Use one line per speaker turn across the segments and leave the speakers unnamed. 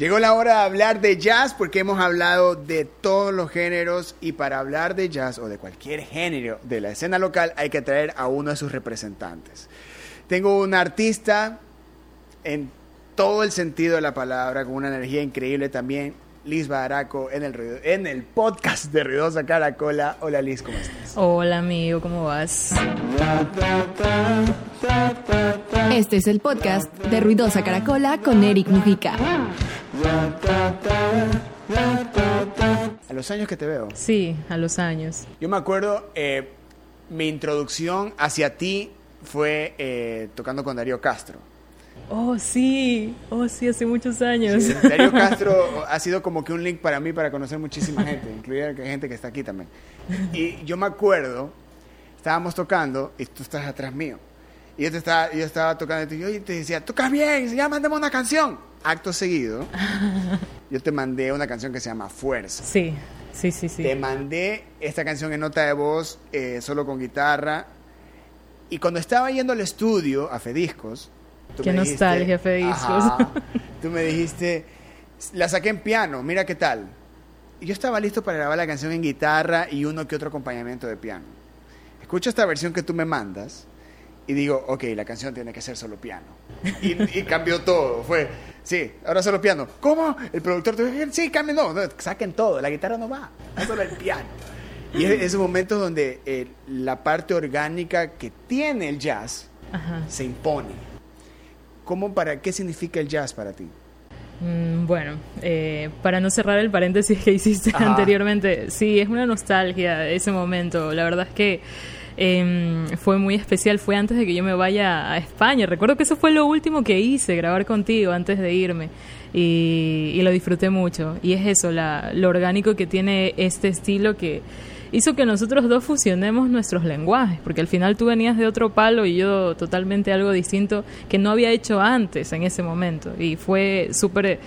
Llegó la hora de hablar de jazz porque hemos hablado de todos los géneros y para hablar de jazz o de cualquier género de la escena local hay que traer a uno de sus representantes. Tengo un artista en todo el sentido de la palabra, con una energía increíble también, Liz Baraco en el, en el podcast de Ruidosa Caracola. Hola Liz, ¿cómo estás?
Hola amigo, ¿cómo vas?
Este es el podcast de Ruidosa Caracola con Eric Mujica.
A los años que te veo.
Sí, a los años.
Yo me acuerdo, eh, mi introducción hacia ti fue eh, tocando con Darío Castro.
Oh, sí, oh, sí, hace muchos años.
Darío Castro ha sido como que un link para mí para conocer muchísima gente, incluida gente que está aquí también. Y yo me acuerdo, estábamos tocando y tú estás atrás mío. Y yo, te estaba, yo estaba tocando y yo te decía, tocas bien, ya mandemos una canción. Acto seguido, yo te mandé una canción que se llama Fuerza.
Sí, sí, sí, sí.
Te mandé esta canción en nota de voz, eh, solo con guitarra. Y cuando estaba yendo al estudio, a Fediscos,
Qué nostalgia, Fediscos.
tú me dijiste, la saqué en piano, mira qué tal. Y yo estaba listo para grabar la canción en guitarra y uno que otro acompañamiento de piano. Escucho esta versión que tú me mandas y digo, ok, la canción tiene que ser solo piano. Y, cambió todo. Fue, sí, ahora solo piano. ¿Cómo? El productor te dijo, sí, cambien, no, saquen todo, la guitarra no va, es solo el piano. Y es ese momento donde eh, la parte orgánica que tiene el jazz se impone. ¿Cómo, para, ¿Qué significa el jazz para ti?
Mm, bueno, eh, para no cerrar el paréntesis que hiciste anteriormente, sí, es una nostalgia ese momento. La verdad es que em, fue muy especial. Fue antes de que yo me vaya a España. Recuerdo que eso fue lo último que hice, grabar contigo antes de irme. Y, lo disfruté mucho. Y es eso, la, lo orgánico que tiene este estilo que hizo que nosotros dos fusionemos nuestros lenguajes, porque al final tú venías de otro palo y yo totalmente algo distinto que no había hecho antes en ese momento. Y fue súper...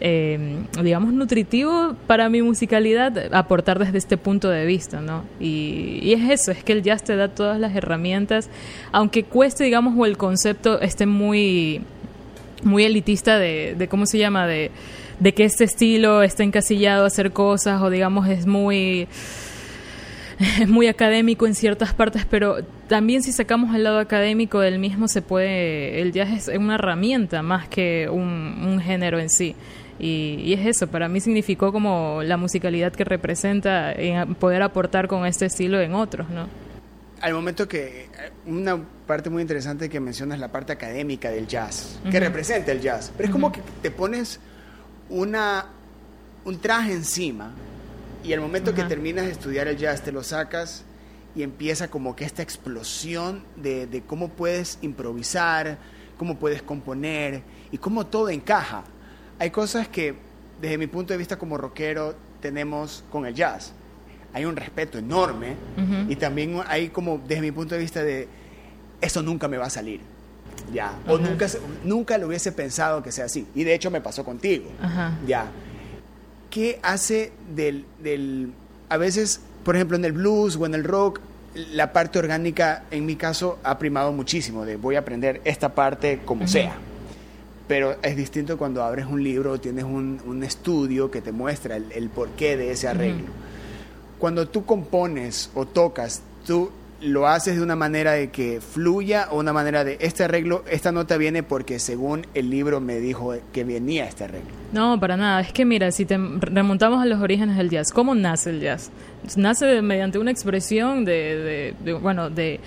Eh, digamos, nutritivo para mi musicalidad aportar desde este punto de vista, ¿no? Y, es eso, es que el jazz te da todas las herramientas, aunque cueste, digamos, o el concepto esté muy, muy elitista de, de ¿cómo se llama? De, de que este estilo está encasillado a hacer cosas o, digamos, es muy es muy académico en ciertas partes, pero también si sacamos el lado académico del mismo se puede, el jazz es una herramienta más que un, género en sí. Y, es eso, para mí significó como la musicalidad que representa en poder aportar con este estilo en otros, ¿no?
Al momento que una parte muy interesante que mencionas la parte académica del jazz, que representa el jazz, pero es como que te pones una un traje encima y al momento que terminas de estudiar el jazz, te lo sacas y empieza como que esta explosión de, cómo puedes improvisar, cómo puedes componer y cómo todo encaja. Hay cosas que desde mi punto de vista como rockero tenemos con el jazz. Hay un respeto enorme y también hay como desde mi punto de vista de eso nunca me va a salir. Ya, o nunca, nunca lo hubiese pensado que sea así. Y de hecho me pasó contigo. Ya. ¿qué hace del, del, a veces, por ejemplo, en el blues o en el rock, la parte orgánica, en mi caso, ha primado muchísimo, de voy a aprender esta parte como sea. Pero es distinto cuando abres un libro, tienes un, un estudio que te muestra el, porqué de ese arreglo. Cuando tú compones o tocas, tú lo haces de una manera de que fluya o una manera de este arreglo, esta nota viene porque según el libro me dijo que venía este arreglo.
No, para nada. Es que mira, si te remontamos a los orígenes del jazz, ¿cómo nace el jazz? Nace mediante una expresión de, de bueno, de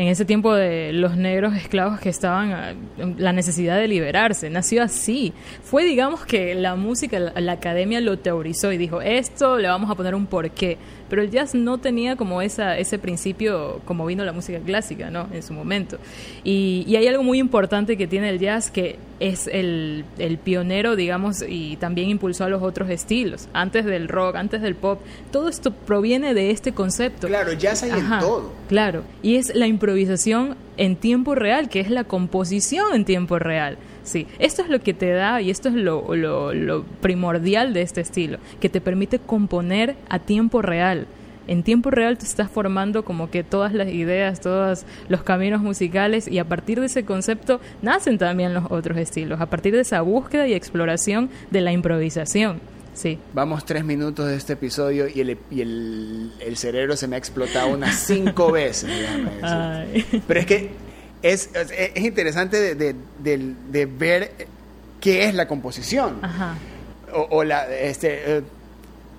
en ese tiempo de los negros esclavos que estaban ah, la necesidad de liberarse. Nació así. Fue, digamos, que la música, la, academia lo teorizó y dijo, esto le vamos a poner un porqué. Pero el jazz no tenía como esa, ese principio como vino la música clásica, ¿no? En su momento. Y, y hay algo muy importante que tiene el jazz que es el, el, pionero, digamos, y también impulsó a los otros estilos, antes del rock, antes del pop. Todo esto proviene de este concepto.
Claro, jazz hay en todo.
Claro, y es la improvisación en tiempo real, que es la composición en tiempo real. Sí, esto es lo que te da y esto es lo, lo, lo primordial de este estilo, que te permite componer a tiempo real en tiempo real te estás formando como que todas las ideas, todos los caminos musicales y a partir de ese concepto nacen también los otros estilos, a partir de esa búsqueda y exploración de la improvisación. Sí.
Vamos tres minutos de este episodio y el, y el, el cerebro se me ha explotado unas cinco veces. Pero es que es, es interesante de, de, de, ver qué es la composición. Ajá. O, la, este, eh,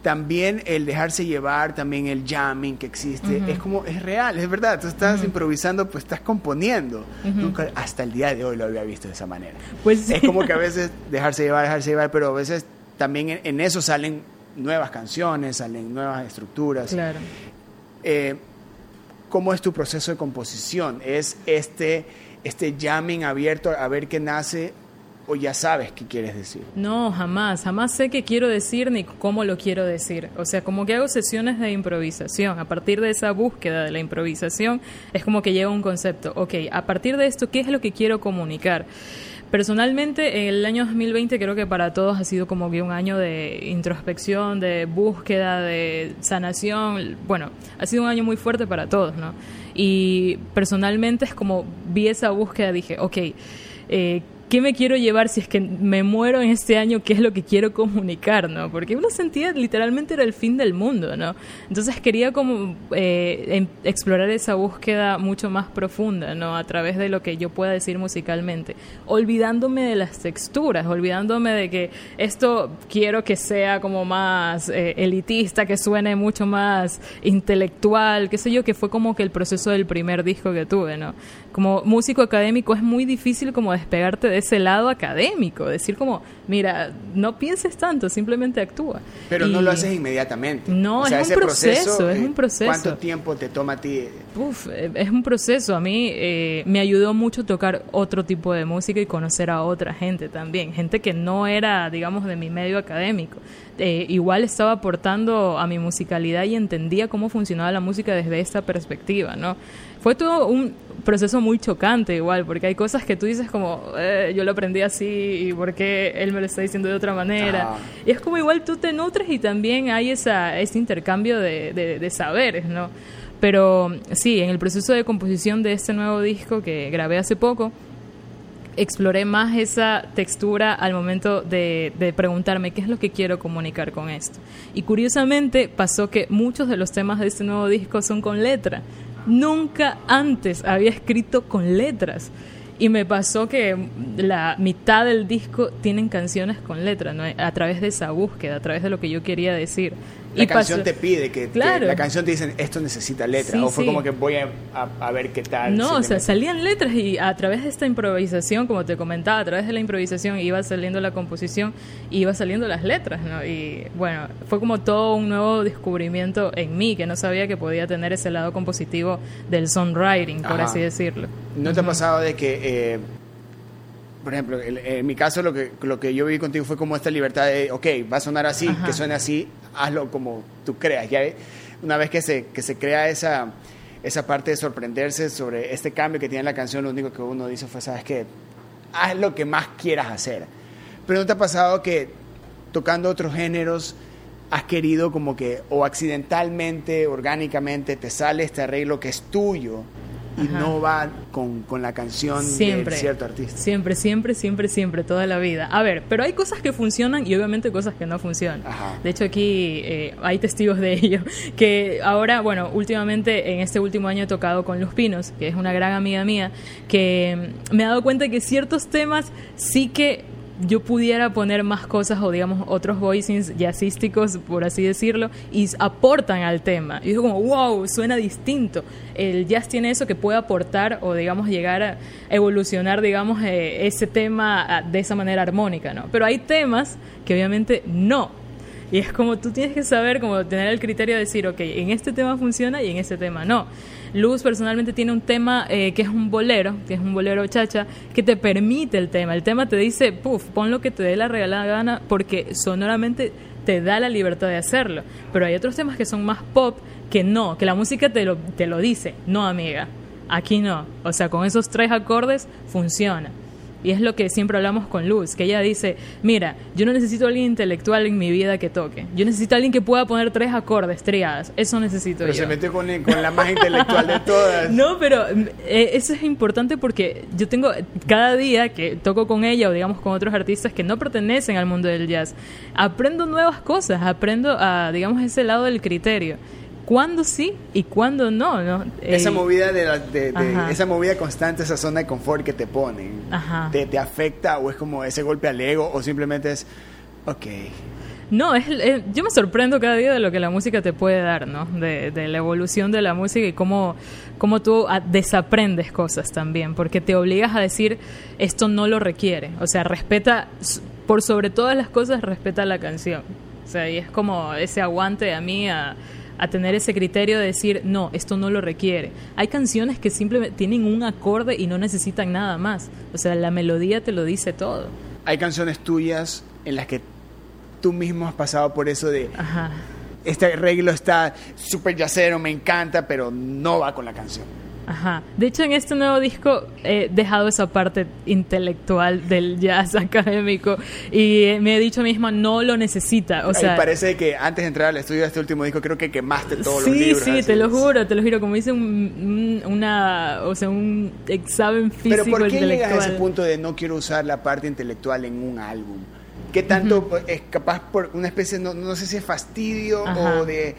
también el dejarse llevar, también el jamming que existe, es como, es real, es verdad, tú estás improvisando, pues estás componiendo. Nunca, hasta el día de hoy lo había visto de esa manera. Pues Es como que a veces dejarse llevar, dejarse llevar, pero a veces también en, eso salen nuevas canciones, salen nuevas estructuras.
Claro.
Eh, ¿Cómo es tu proceso de composición? ¿Es este, este jamming abierto a ver qué nace o ya sabes qué quieres decir?
No, jamás, jamás sé qué quiero decir ni cómo lo quiero decir. O sea, como que hago sesiones de improvisación. A partir de esa búsqueda de la improvisación es como que llega un concepto. Ok, a partir de esto, ¿qué es lo que quiero comunicar? Personalmente, el año 2020 creo que para todos ha sido como que un año de introspección, de búsqueda, de sanación. Bueno, ha sido un año muy fuerte para todos, ¿no? Y personalmente es como vi esa búsqueda, dije, ok, eh, ¿qué me quiero llevar si es que me muero en este año? ¿Qué es lo que quiero comunicar, no? Porque uno sentía literalmente era el fin del mundo, ¿no? Entonces quería como eh, em, explorar esa búsqueda mucho más profunda, ¿no? A través de lo que yo pueda decir musicalmente, olvidándome de las texturas, olvidándome de que esto quiero que sea como más eh, elitista, que suene mucho más intelectual, qué sé yo, que fue como que el proceso del primer disco que tuve, ¿no? Como músico académico es muy difícil como despegarte de ese lado académico, decir como, mira, no pienses tanto, simplemente actúa.
Pero no lo haces inmediatamente.
No, es un proceso, es
eh,
un proceso.
¿Cuánto tiempo te toma a ti?
Uf, eh, es un proceso. A mí eh, me ayudó mucho tocar otro tipo de música y conocer a otra gente también, gente que no era, digamos, de mi medio académico. igual estaba aportando a mi musicalidad y entendía cómo funcionaba la música desde esta perspectiva, ¿no? Fue todo un proceso muy chocante igual, porque hay cosas que tú dices como, eh, yo lo aprendí así y por qué él me lo está diciendo de otra manera. Y es como igual tú te nutres y también hay esa, ese intercambio de, de, saberes, ¿no? Pero sí, en el proceso de composición de este nuevo disco que grabé hace poco, exploré más esa textura al momento de, de, preguntarme qué es lo que quiero comunicar con esto. Y curiosamente pasó que muchos de los temas de este nuevo disco son con letra. Nunca antes había escrito con letras. Y me pasó que la mitad del disco tienen canciones con letras, a través de esa búsqueda, a través de lo que yo quería decir.
La canción te pide que, la canción te dicen esto necesita letra o fue como que voy a, ver qué tal.
No, o sea, salían letras y a través de esta improvisación, como te comentaba, a través de la improvisación iba saliendo la composición y iba saliendo las letras, ¿no? Y bueno, fue como todo un nuevo descubrimiento en mí que no sabía que podía tener ese lado compositivo del songwriting, por así decirlo.
¿No te ha pasado de que eh, por ejemplo, en mi caso lo que, lo que yo viví contigo fue como esta libertad de, ok, va a sonar así, que suene así, hazlo como tú creas. Ya una vez que se, que se crea esa, esa parte de sorprenderse sobre este cambio que tiene la canción, lo único que uno dice fue, sabes que haz lo que más quieras hacer. Pero ¿no te ha pasado que tocando otros géneros has querido como que o accidentalmente, orgánicamente, te sale este arreglo que es tuyo? Y no va con, la canción
siempre,
de cierto artista.
Siempre, siempre, siempre, siempre, toda la vida. A ver, pero hay cosas que funcionan y obviamente cosas que no funcionan. De hecho, aquí eh, hay testigos de ello. Que ahora, bueno, últimamente, en este último año he tocado con Luz Pinos, que es una gran amiga mía, que me he dado cuenta que ciertos temas sí que yo pudiera poner más cosas o digamos otros voicings jazzísticos, por así decirlo, y aportan al tema. Y digo como, wow, suena distinto. El jazz tiene eso que puede aportar o digamos llegar a evolucionar, digamos, eh, ese tema ah, de esa manera armónica, ¿no? Pero hay temas que obviamente no. Y es como tú tienes que saber, como tener el criterio de decir, ok, en este tema funciona y en este tema no. Luz personalmente tiene un tema eh, que es un bolero, que es un bolero chacha, que te permite el tema. El tema te dice, puff, pon lo que te dé la regalada gana porque sonoramente te da la libertad de hacerlo. Pero hay otros temas que son más pop que no, que la música te lo, te lo dice, no amiga, aquí no. O sea, con esos tres acordes funciona. Y es lo que siempre hablamos con Luz, que ella dice, mira, yo no necesito a alguien intelectual en mi vida que toque. Yo necesito a alguien que pueda poner tres acordes triadas. Eso necesito
pero
yo.
se metió con, con, la más intelectual de todas.
No, pero eh, eso es importante porque yo tengo cada día que toco con ella o digamos con otros artistas que no pertenecen al mundo del jazz, aprendo nuevas cosas, aprendo a, digamos, ese lado del criterio cuándo sí y cuándo no, ¿no?
Esa eh, movida de, de, esa movida constante, esa zona de confort que te ponen, te, te, afecta o es como ese golpe al ego o simplemente es, ok.
No, es, yo me sorprendo cada día de lo que la música te puede dar, ¿no? De, de la evolución de la música y cómo, cómo tú desaprendes cosas también, porque te obligas a decir, esto no lo requiere. O sea, respeta, por sobre todas las cosas, respeta la canción. O sea, y es como ese aguante a mí a a tener ese criterio de decir, no, esto no lo requiere. Hay canciones que simplemente tienen un acorde y no necesitan nada más. O sea, la melodía te lo dice todo.
Hay canciones tuyas en las que tú mismo has pasado por eso de... Este arreglo está súper yacero, me encanta, pero no va con la canción.
Ajá. De hecho, en este nuevo disco he dejado esa parte intelectual del jazz académico y me he dicho misma, no lo necesita. O sea,
parece que antes de entrar al estudio de este último disco, creo que quemaste todos los libros.
Sí, sí, te lo juro, te lo juro. Como dice un, una, o sea, un examen físico
Pero ¿por qué
llegas
a ese punto de no quiero usar la parte intelectual en un álbum? ¿Qué tanto es capaz por una especie, no, no sé si es fastidio o de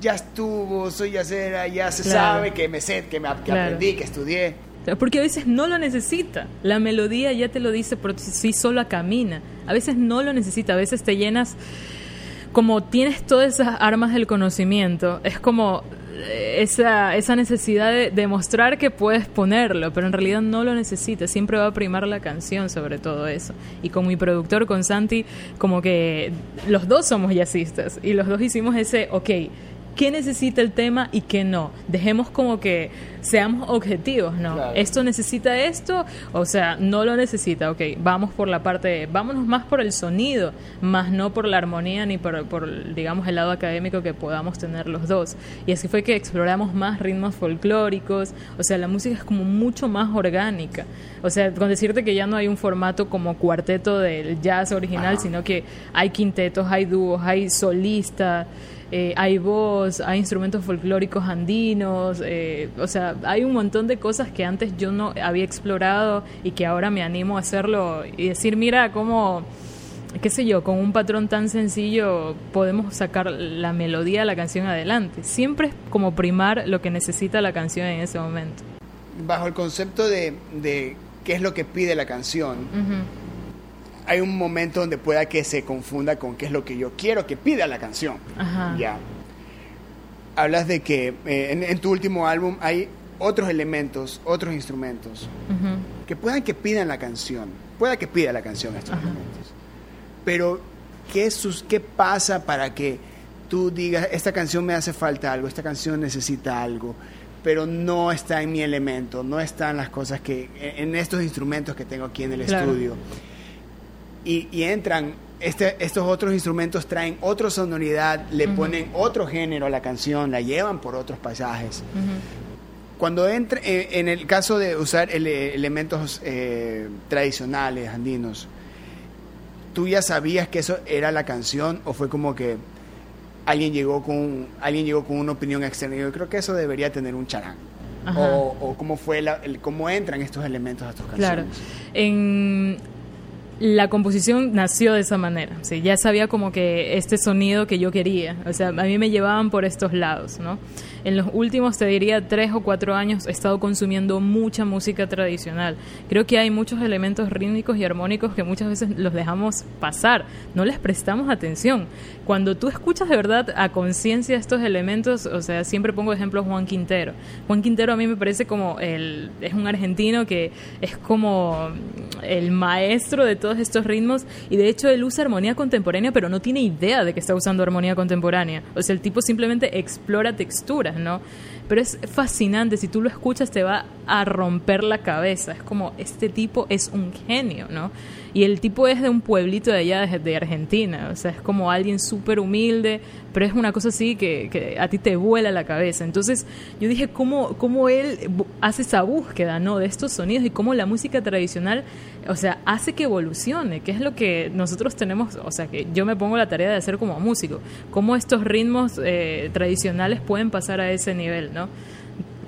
ya estuvo, soy yacera, ya se sabe que me sé, que, me, aprendí, que estudié.
Porque a veces no lo necesita. La melodía ya te lo dice por sí sola camina. A veces no lo necesita. A veces te llenas, como tienes todas esas armas del conocimiento, es como eh, esa, esa necesidad de demostrar que puedes ponerlo, pero en realidad no lo necesitas. Siempre va a primar la canción sobre todo eso. Y con mi productor, con Santi, como que los dos somos jazzistas y los dos hicimos ese, ok qué necesita el tema y qué no. Dejemos como que seamos objetivos, ¿no? Esto necesita esto, o sea, no lo necesita, ok, vamos por la parte, vámonos más por el sonido, más no por la armonía ni por, por, digamos, el lado académico que podamos tener los dos. Y así fue que exploramos más ritmos folclóricos, o sea, la música es como mucho más orgánica. O sea, con decirte que ya no hay un formato como cuarteto del jazz original, sino que hay quintetos, hay dúos, hay solistas. Eh, hay voz, hay instrumentos folclóricos andinos, eh, o sea, hay un montón de cosas que antes yo no había explorado y que ahora me animo a hacerlo y decir, mira cómo, qué sé yo, con un patrón tan sencillo podemos sacar la melodía de la canción adelante. Siempre es como primar lo que necesita la canción en ese momento.
Bajo el concepto de, de qué es lo que pide la canción hay un momento donde pueda que se confunda con qué es lo que yo quiero que pida la canción. Ya. Hablas de que eh, en, tu último álbum hay otros elementos, otros instrumentos que puedan que pidan la canción. Pueda que pida la canción estos elementos. Pero, ¿qué, sus, ¿qué pasa para que tú digas, esta canción me hace falta algo, esta canción necesita algo? pero no está en mi elemento, no están las cosas que, en estos instrumentos que tengo aquí en el estudio y, entran, este, estos otros instrumentos traen otra sonoridad, le ponen otro género a la canción, la llevan por otros pasajes. Cuando entra, eh, en el caso de usar elementos eh, tradicionales andinos, ¿tú ya sabías que eso era la canción o fue como que alguien llegó con, alguien llegó con una opinión externa? Yo creo que eso debería tener un charán. O, o, cómo fue la, cómo entran estos elementos a tus canciones.
Claro. En la composición nació de esa manera. Ya sabía como que este sonido que yo quería. O sea, a mí me llevaban por estos lados. En los últimos, te diría, tres o cuatro años he estado consumiendo mucha música tradicional. Creo que hay muchos elementos rítmicos y armónicos que muchas veces los dejamos pasar, no les prestamos atención. Cuando tú escuchas de verdad a conciencia estos elementos, o sea, siempre pongo ejemplo Juan Quintero. Juan Quintero a mí me parece como el, es un argentino que es como el maestro de todos estos ritmos y de hecho él usa armonía contemporánea, pero no tiene idea de que está usando armonía contemporánea. O sea, el tipo simplemente explora texturas ¿no? Pero es fascinante, si tú lo escuchas te va a romper la cabeza. Es como, este tipo es un genio, ¿no? Y el tipo es de un pueblito de allá, de, Argentina. O sea, es como alguien súper humilde, pero es una cosa así que, que, a ti te vuela la cabeza. Entonces yo dije, ¿cómo, cómo él hace esa búsqueda, ¿no? De estos sonidos y cómo la música tradicional, o sea, hace que evolucione, que es lo que nosotros tenemos, o sea, que yo me pongo la tarea de hacer como músico. Cómo estos ritmos eh, tradicionales pueden pasar a ese nivel, ¿no?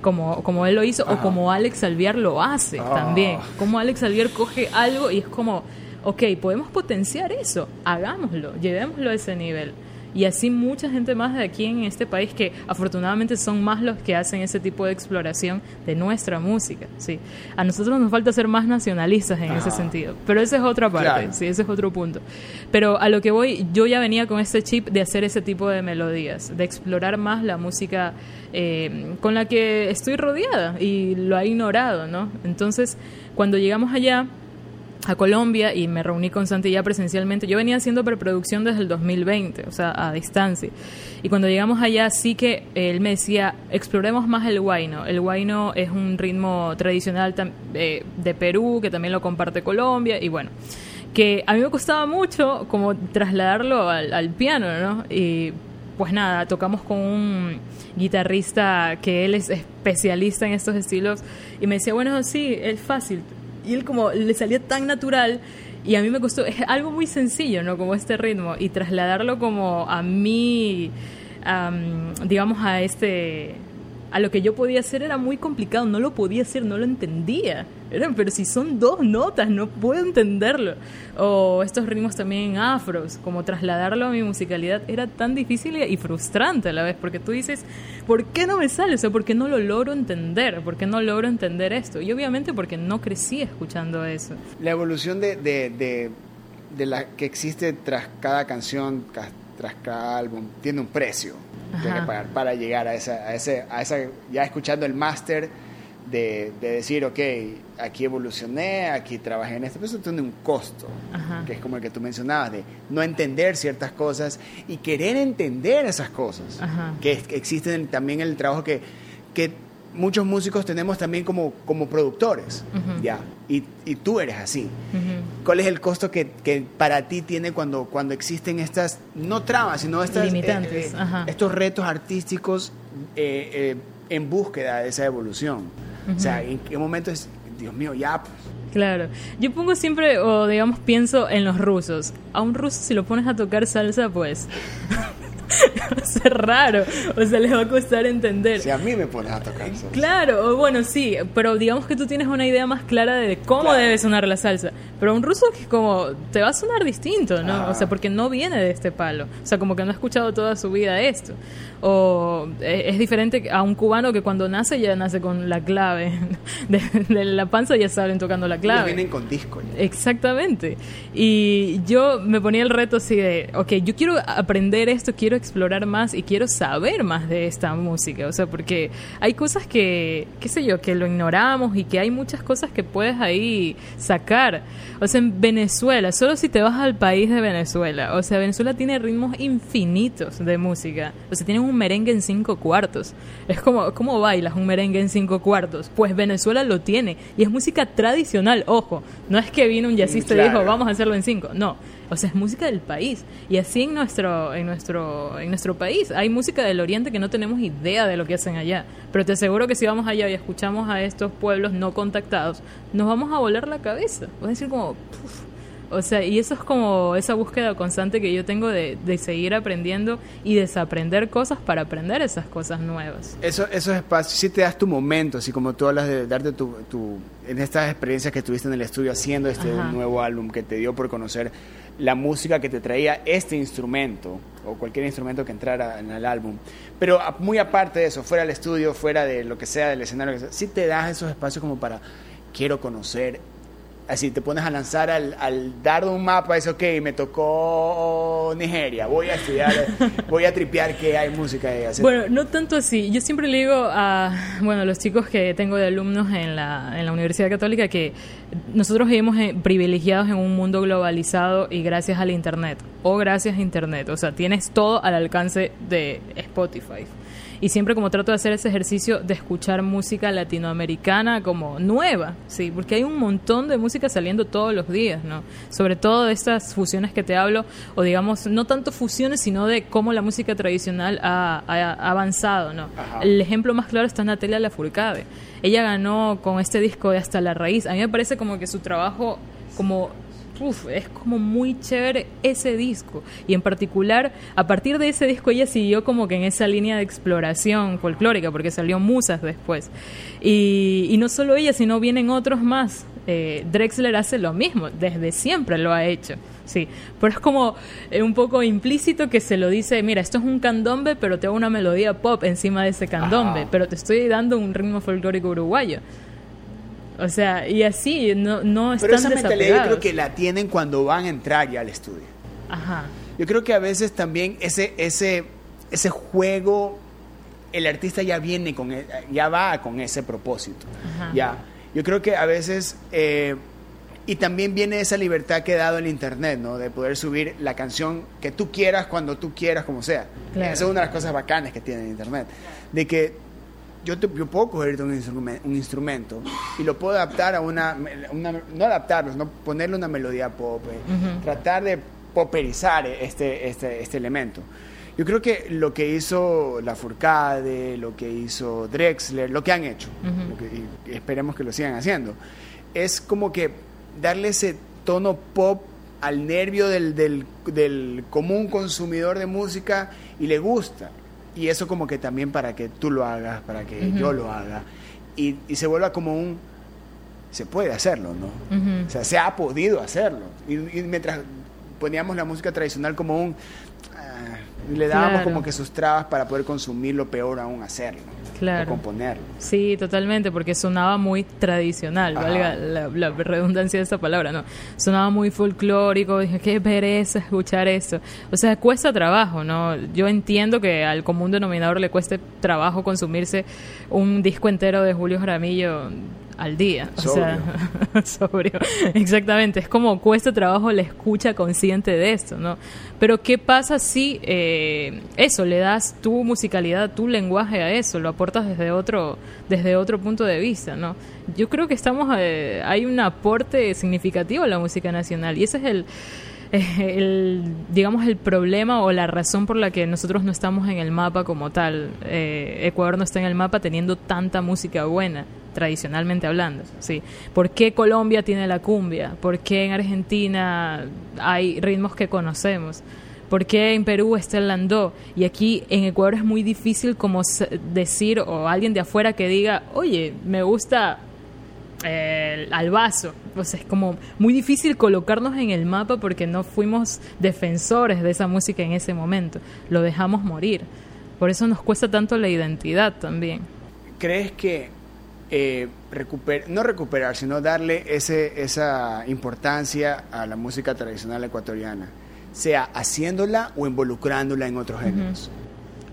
Como, como él lo hizo o como Alex Alviar lo hace ah. también. Como Alex Alviar coge algo y es como, ok, podemos potenciar eso, hagámoslo, llevémoslo a ese nivel y así mucha gente más de aquí en este país que afortunadamente son más los que hacen ese tipo de exploración de nuestra música, sí. A nosotros nos falta ser más nacionalistas en ese sentido, pero esa es otra parte, sí, ese es otro punto. Pero a lo que voy, yo ya venía con este chip de hacer ese tipo de melodías, de explorar más la música eh, con la que estoy rodeada y lo ha ignorado, ¿no? Entonces, cuando llegamos allá, a Colombia y me reuní con Santi ya presencialmente. Yo venía haciendo preproducción desde el 2020, o sea, a distancia. Y cuando llegamos allá sí que él me decía, exploremos más el guayno. El guayno es un ritmo tradicional eh, de Perú, que también lo comparte Colombia, y bueno, que a mí me costaba mucho como trasladarlo al, al piano, ¿no? Y pues nada, tocamos con un guitarrista que él es especialista en estos estilos y me decía, bueno, sí, es fácil, y él como le salía tan natural y a mí me costó, es algo muy sencillo, ¿no? Como este ritmo y trasladarlo como a mí, digamos, a este a lo que yo podía hacer era muy complicado, no lo podía hacer, no lo entendía. pero si son dos notas, no puedo entenderlo. O estos ritmos también afros, como trasladarlo a mi musicalidad era tan difícil y frustrante a la vez, porque tú dices, ¿por qué no me sale? O sea, ¿por qué no lo logro entender? ¿Por qué no logro entender esto? Y obviamente porque no crecí escuchando eso.
La evolución de, de, de la que existe tras cada canción, tras cada álbum, tiene un precio que pagar para llegar a esa, a ese, a esa ya escuchando el máster de, de, decir, ok, aquí evolucioné, aquí trabajé en esto, pero eso tiene un costo, que es como el que tú mencionabas, de no entender ciertas cosas y querer entender esas cosas, que, existen también en el trabajo que, que muchos músicos tenemos también como, como productores, ¿ya? Y, y, tú eres así. ¿Cuál es el costo que, que, para ti tiene cuando, cuando existen estas, no trabas, sino estas,
Limitantes.
Eh, eh, estos retos artísticos eh, en búsqueda de esa evolución? O sea, ¿en qué momento es, Dios mío, ya... Pues?
Claro, yo pongo siempre, o digamos, pienso en los rusos. A un ruso si lo pones a tocar salsa, pues va a ser raro, o sea, les va a costar entender.
Si a mí me pones a tocar salsa.
Claro, bueno, sí, pero digamos que tú tienes una idea más clara de cómo debe sonar la salsa. Pero un ruso que como te va a sonar distinto, ¿no? O sea, porque no viene de este palo. O sea, como que no ha escuchado toda su vida esto. O eh, es diferente a un cubano que cuando nace ya nace con la clave. De, la panza ya saben tocando la clave.
vienen con disco.
Exactamente. Y yo me ponía el reto así de, ok, yo quiero aprender esto, quiero explorar más y quiero saber más de esta música. O sea, porque hay cosas que, qué sé yo, que lo ignoramos y que hay muchas cosas que puedes ahí sacar. O sea, en Venezuela, solo si te vas al país de Venezuela, o sea, Venezuela tiene ritmos infinitos de música. O sea, tienen un merengue en cinco cuartos. Es como, ¿cómo bailas un merengue en cinco cuartos? Pues Venezuela lo tiene. Y es música tradicional, ojo. No es que vino un jazzista y dijo, vamos a hacerlo en cinco. No. O sea, es música del país. Y así en nuestro, en nuestro, en nuestro país. Hay música del oriente que no tenemos idea de lo que hacen allá. Pero te aseguro que si vamos allá y escuchamos a estos pueblos no contactados, nos vamos a volar la cabeza. Vas a decir como, o sea, y eso es como esa búsqueda constante que yo tengo de, de, seguir aprendiendo y desaprender cosas para aprender esas cosas nuevas.
Eso, esos espacios, si te das tu momento, así como tú hablas de darte tu, tu, en estas experiencias que tuviste en el estudio haciendo este nuevo álbum que te dio por conocer la música que te traía este instrumento o cualquier instrumento que entrara en el álbum. Pero muy aparte de eso, fuera del estudio, fuera de lo que sea, del escenario, si te das esos espacios como para quiero conocer así te pones a lanzar al, al dar un mapa, es ok, me tocó Nigeria, voy a estudiar, voy a tripear que hay música ahí.
Bueno, no tanto así. Yo siempre le digo a bueno, los chicos que tengo de alumnos en la, en la Universidad Católica que nosotros vivimos privilegiados en un mundo globalizado y gracias al Internet, o gracias a Internet, o sea, tienes todo al alcance de Spotify Y siempre como trato de hacer ese ejercicio de escuchar música latinoamericana como nueva, sí, porque hay un montón de música saliendo todos los días, ¿no? Sobre todo de estas fusiones que te hablo, o digamos, no tanto fusiones, sino de cómo la música tradicional ha, avanzado, ¿no? El ejemplo más claro está Natalia Lafourcade. Ella ganó con este disco de Hasta la Raíz. A mí me parece como que su trabajo como es como muy chévere ese disco. Y en particular, a partir de ese disco ella siguió como que en esa línea de exploración folclórica, porque salió Musas después. Y, no solo ella, sino vienen otros más. Eh, Drexler hace lo mismo, desde siempre lo ha hecho. Sí, pero es como eh, un poco implícito que se lo dice, mira, esto es un candombe, pero te hago una melodía pop encima de ese candombe, pero te estoy dando un ritmo folclórico uruguayo. O sea, y así, no, no están
Pero esa mentalidad yo creo que la tienen cuando van a entrar ya al estudio.
Ajá.
Yo creo que a veces también ese, ese, ese juego, el artista ya viene con, e, ya va con ese propósito. Ajá. Ya. Yo creo que a veces, eh, y también viene esa libertad que ha dado el Internet, ¿no? De poder subir la canción que tú quieras, cuando tú quieras, como sea. Esa es una de las cosas bacanas que tiene el Internet. De que yo, te, yo puedo coger un instrumento, un instrumento y lo puedo adaptar a una, no adaptarlo, sino ponerle una melodía pop, eh, tratar de poperizar este, este, este elemento. Yo creo que lo que hizo La Furcade, lo que hizo Drexler, lo que han hecho, y esperemos que lo sigan haciendo, es como que darle ese tono pop al nervio del, del, del común consumidor de música y le gusta y eso como que también para que tú lo hagas, para que yo lo haga, y, se vuelva como un, se puede hacerlo, ¿no? O sea, se ha podido hacerlo. Y, mientras poníamos la música tradicional como un, ah, le dábamos como que sus trabas para poder consumir lo peor aún hacerlo claro. componerlo.
Sí, totalmente, porque sonaba muy tradicional, valga la, redundancia de esa palabra, ¿no? Sonaba muy folclórico, dije, qué pereza escuchar eso. O sea, cuesta trabajo, ¿no? Yo entiendo que al común denominador le cueste trabajo consumirse un disco entero de Julio Jaramillo al día. O sea, sobrio. Exactamente. Es como cuesta trabajo la escucha consciente de esto, ¿no? Pero ¿qué pasa si eh, eso, le das tu musicalidad, tu lenguaje a eso, lo aportas desde otro, desde otro punto de vista, ¿no? Yo creo que estamos, eh, hay un aporte significativo a la música nacional y ese es el el, digamos, el problema o la razón por la que nosotros no estamos en el mapa como tal. Eh, Ecuador no está en el mapa teniendo tanta música buena, tradicionalmente hablando. ¿sí? ¿Por qué Colombia tiene la cumbia? ¿Por qué en Argentina hay ritmos que conocemos? ¿Por qué en Perú está el landó? Y aquí en Ecuador es muy difícil como decir o alguien de afuera que diga, oye, me gusta eh, al vaso. O sea, es como muy difícil colocarnos en el mapa porque no fuimos defensores de esa música en ese momento. Lo dejamos morir. Por eso nos cuesta tanto la identidad también.
¿Crees que eh, no recuperar, sino darle ese, esa importancia a la música tradicional ecuatoriana, sea haciéndola o involucrándola en otros géneros?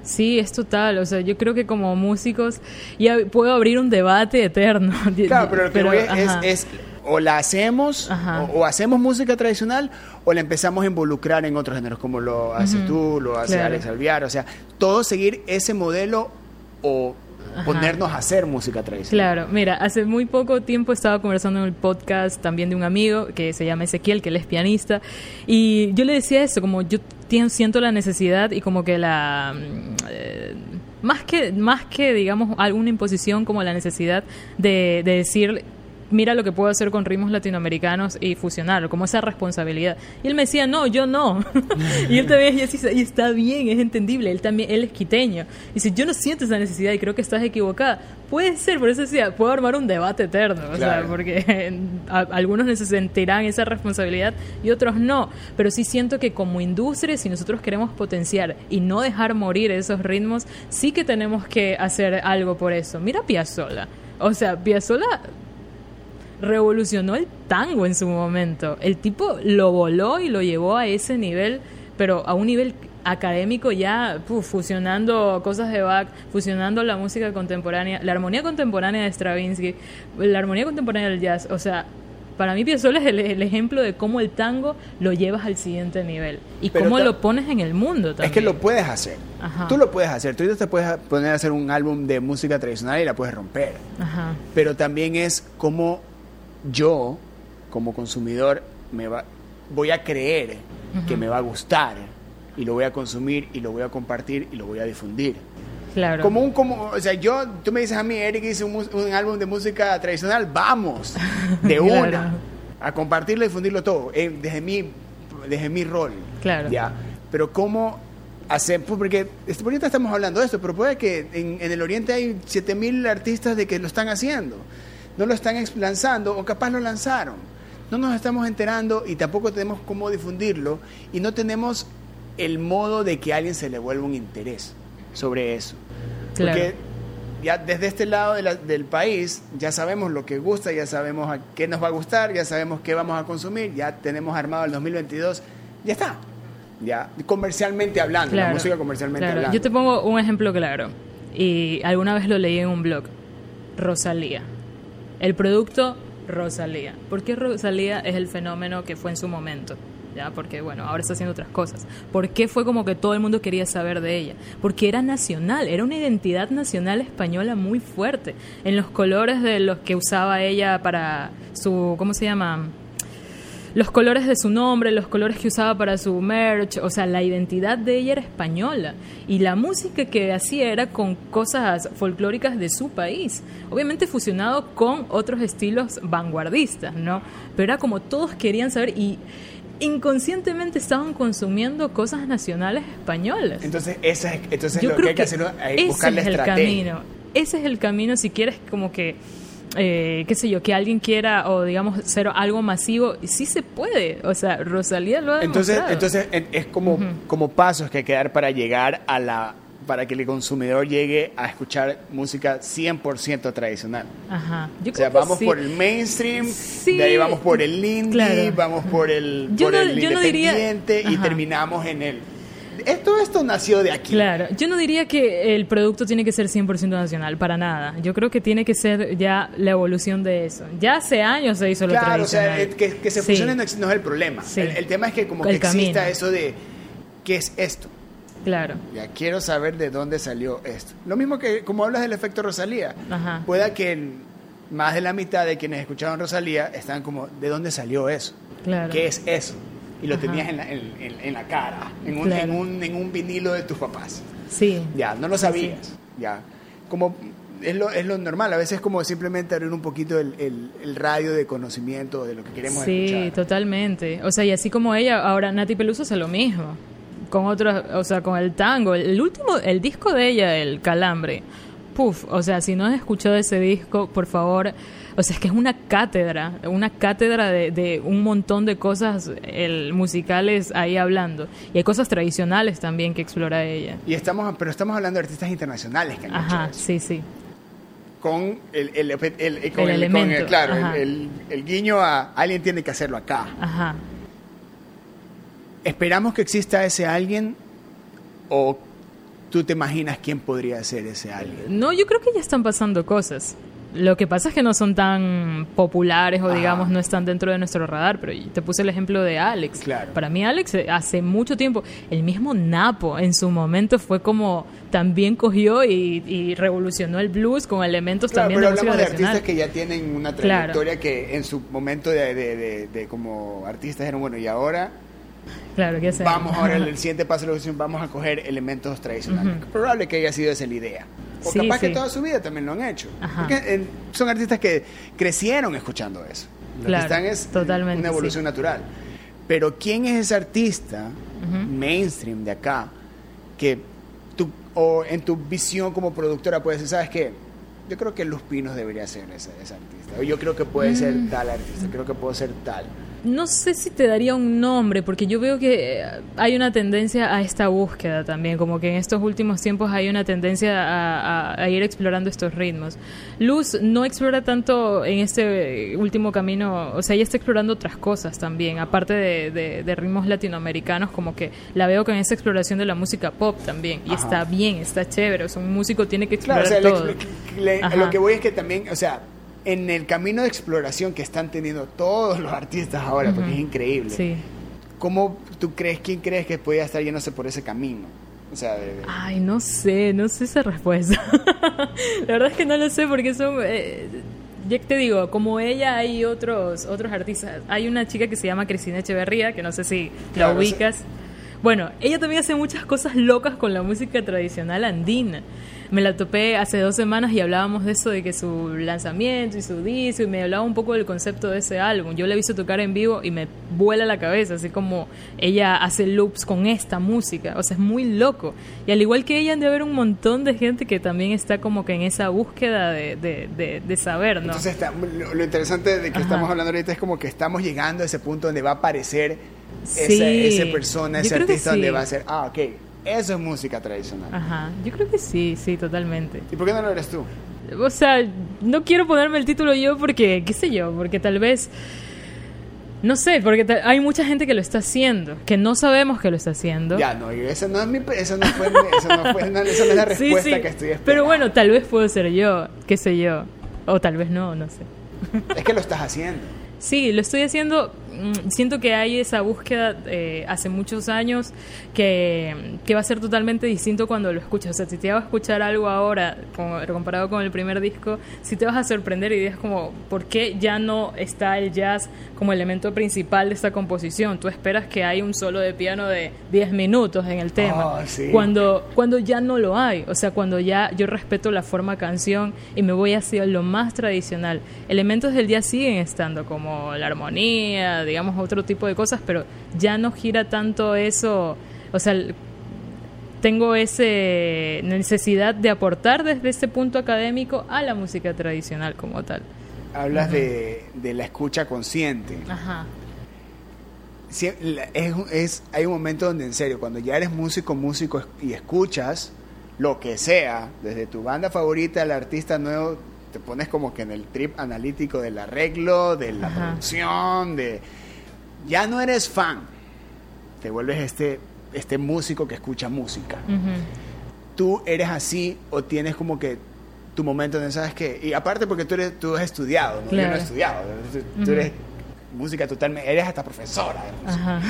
Sí, es total. O sea, yo creo que como músicos ya puedo abrir un debate eterno.
Claro, pero lo que voy es, o la hacemos, o, hacemos música tradicional, o la empezamos a involucrar en otros géneros, como lo haces tú, lo hace Alex Alviar. O sea, todo seguir ese modelo o ponernos a hacer música tradicional.
Claro, mira, hace muy poco tiempo estaba conversando en el podcast también de un amigo que se llama Ezequiel, que él es pianista, y yo le decía eso, como yo siento la necesidad y como que la... Mm, eh, más que, más que, digamos, alguna imposición como la necesidad de, de decir mira lo que puedo hacer con ritmos latinoamericanos y fusionarlo, como esa responsabilidad. Y él me decía, no, yo no. y él también decía, y está bien, es entendible, él también, él es quiteño. Y dice, yo no siento esa necesidad y creo que estás equivocada. Puede ser, por eso decía, puedo armar un debate eterno, o sea, porque algunos sentirán esa responsabilidad y otros no. Pero sí siento que como industria, si nosotros queremos potenciar y no dejar morir esos ritmos, sí que tenemos que hacer algo por eso. Mira Piazzolla. O sea, Piazzolla revolucionó el tango en su momento. El tipo lo voló y lo llevó a ese nivel, pero a un nivel académico ya fusionando cosas de Bach, fusionando la música contemporánea, la armonía contemporánea de Stravinsky, la armonía contemporánea del jazz, o sea, Para mí Piazzolla es el, ejemplo de cómo el tango lo llevas al siguiente nivel y cómo lo pones en el mundo también.
Es que lo puedes hacer. Tú lo puedes hacer. Tú te puedes poner a hacer un álbum de música tradicional y la puedes romper. Pero también es como yo, como consumidor, me va, voy a creer que me va a gustar y lo voy a consumir y lo voy a compartir y lo voy a difundir.
Claro.
Como un, como, o sea, yo, tú me dices a mí, Eric hizo un, un álbum de música tradicional, vamos, de una, a compartirlo y difundirlo todo, eh, desde, mi, desde mi rol.
Claro.
Ya. Pero cómo hacer, pues, porque este, ahorita estamos hablando de esto, pero puede que en, en el Oriente hay 7000 artistas de que lo están haciendo, no lo están lanzando o capaz lo lanzaron. No nos estamos enterando y tampoco tenemos cómo difundirlo y no tenemos el modo de que a alguien se le vuelva un interés sobre eso. Porque ya desde este lado del país ya sabemos lo que gusta, ya sabemos a qué nos va a gustar, ya sabemos qué vamos a consumir, ya tenemos armado el 2022, ya está. Ya comercialmente hablando, la música comercialmente hablando.
Yo te pongo un ejemplo claro y alguna vez lo leí en un blog. Rosalía. El producto Rosalía. ¿Por qué Rosalía es el fenómeno que fue en su momento? ¿ya? Porque, bueno, ahora está haciendo otras cosas. ¿Por qué fue como que todo el mundo quería saber de ella? Porque era nacional, era una identidad nacional española muy fuerte. En los colores de los que usaba ella para su, ¿cómo se llama? Los colores de su nombre, los colores que usaba para su merch, o sea, la identidad de ella era española y la música que hacía era con cosas folclóricas de su país, obviamente fusionado con otros estilos vanguardistas, ¿no? Pero era como todos querían saber y inconscientemente estaban consumiendo cosas nacionales españolas.
Entonces, esa es, entonces lo que hay que, hacer es buscar
ese es el camino. Ese es el camino si quieres como que eh, qué sé yo, que alguien quiera o digamos ser algo masivo, sí se puede. O sea, Rosalía lo ha
demostrado. Entonces, es como, como pasos que hay que dar para llegar a la para que el consumidor llegue a escuchar música 100% tradicional.
Ajá.
o sea, vamos por el mainstream, de ahí vamos por el indie, vamos por el, por el independiente y terminamos en el esto, esto nació de aquí.
Claro, yo no diría que el producto tiene que ser 100% nacional, para nada. Yo creo que tiene que ser ya la evolución de eso. Ya hace años se hizo lo
claro, o sea, que, que se funcione no, es el problema. El, tema es que como que exista eso de, ¿qué es esto?
Claro.
Ya quiero saber de dónde salió esto. Lo mismo que como hablas del efecto Rosalía.
Ajá.
Pueda que más de la mitad de quienes escuchaban Rosalía están como, ¿de dónde salió eso?
Claro.
¿Qué es eso? Y lo tenías en la, en, la, cara, en un, en, un, en un vinilo de tus papás.
Sí.
Ya, no lo sabías. Ya. Como es lo, es lo normal, a veces es como simplemente abrir un poquito el, el, radio de conocimiento de lo que queremos
sí,
escuchar.
Sí, totalmente. O sea, y así como ella, ahora Nati Peluso hace lo mismo. Con otros, o sea, con el tango. El último, el disco de ella, el Calambre. Puf, o sea, si no has escuchado ese disco, por favor, o sea, es que es una cátedra, una cátedra de, un montón de cosas el, musicales ahí hablando. Y hay cosas tradicionales también que explora ella.
Y estamos, pero estamos hablando de artistas internacionales que han
Ajá,
hecho
sí, sí.
Con el, el, el, elemento. claro, el, guiño a alguien tiene que hacerlo acá.
Ajá.
¿Esperamos que exista ese alguien o tú te imaginas quién podría ser ese alguien?
No, yo creo que ya están pasando cosas. Lo que pasa es que no son tan populares o, digamos, no están dentro de nuestro radar. Pero te puse el ejemplo de Alex.
Claro.
Para mí, Alex, eh, hace mucho tiempo, el mismo Napo en su momento fue como también cogió y, revolucionó el blues con elementos también
pero
de
hablamos de artistas que ya tienen una trayectoria que en su momento de, como artistas eran bueno y ahora
Claro, que
Vamos ahora, el siguiente paso de la evolución, vamos a coger elementos tradicionales. Probable que haya sido esa la idea. O capaz que toda su vida también lo han hecho. Porque son artistas que crecieron escuchando eso. Lo que están es
totalmente,
una evolución natural. Pero ¿quién es ese artista mainstream de acá que tú, o en tu visión como productora puedes decir, ¿sabes qué? Yo creo que Luz Pinos debería ser ese, artista. O yo creo que puede ser mm. tal artista, creo que puedo ser tal
no sé si te daría un nombre, porque yo veo que hay una tendencia a esta búsqueda también, como que en estos últimos tiempos hay una tendencia a, ir explorando estos ritmos. Luz no explora tanto en este último camino, o sea, ella está explorando otras cosas también, aparte de, ritmos latinoamericanos, como que la veo con esa exploración de la música pop también, y está bien, está chévere, o sea, un músico tiene que explorar todo.
lo que voy es que también, o sea, en el camino de exploración que están teniendo todos los artistas ahora, porque es increíble.
Sí.
¿Cómo tú crees, quién crees que podría estar yéndose por ese camino? O sea, de- de-
Ay, no sé, no sé esa respuesta. la verdad es que no lo sé porque son... eh, ya te digo, como ella hay otros otros artistas. Hay una chica que se llama Cristina Echeverría, que no sé si
Claro,
la ubicas. Bueno, ella también hace muchas cosas locas con la música tradicional andina. Me la topé hace dos semanas y hablábamos de eso, de que su lanzamiento y su disco, y me hablaba un poco del concepto de ese álbum. Yo la he visto tocar en vivo y me vuela la cabeza, así como ella hace loops con esta música. O sea, es muy loco. Y al igual que ella, han de haber un montón de gente que también está como que en esa búsqueda de, de, de, de saber, ¿no?
Entonces, está- lo, lo interesante de que
Ajá.
estamos hablando ahorita es como que estamos llegando a ese punto donde va a aparecer
Sí.
ese persona, ese artista, donde va a ser, ah, ok, eso es música tradicional.
Ajá, yo creo que sí, sí, totalmente.
¿Y por qué no lo eres tú?
O sea, no quiero ponerme el título yo porque, qué sé yo, porque tal vez, no sé, porque hay mucha gente que lo está haciendo, que no sabemos que lo está haciendo.
Ya, no, esa no es mi, esa no fue, esa no fue, no, esa no es la
Sí,
respuesta
sí,
que estoy esperando.
Pero bueno, tal vez puedo ser yo, qué sé yo, o tal vez no, no sé.
Es que lo estás haciendo.
Sí, lo estoy haciendo. Mm, Siento que hay esa búsqueda eh, hace muchos años que, que va a ser totalmente distinto cuando lo escuchas. O sea, si te vas a escuchar algo ahora, comparado con el primer disco, si te vas a sorprender y dices como, ¿por qué ya no está el jazz como elemento principal de esta composición? Tú esperas que hay un solo de piano de 10 minutos en el tema.
Oh, sí.
Cuando, cuando ya no lo hay. O sea, cuando ya yo respeto la forma canción y me voy hacia lo más tradicional. Elementos del jazz siguen estando, como la armonía, digamos, otro tipo de cosas, pero ya no gira tanto eso. O sea, el- tengo ese necesidad de aportar desde ese punto académico a la música tradicional como tal.
Hablas de, de la escucha consciente.
Ajá.
Es, hay un momento donde en serio, cuando ya eres músico, músico y escuchas lo que sea, desde tu banda favorita al artista nuevo, te pones como que en el trip analítico del arreglo, de la
Ajá.
producción, de ya no eres fan, te vuelves este este músico que escucha música. Tú eres así o tienes como que tu momento donde sabes que y aparte porque tú eres tú has estudiado, ¿no? Yo no
Claro.
he estudiado, tú, eres música totalmente, eres hasta profesora de música
Ajá.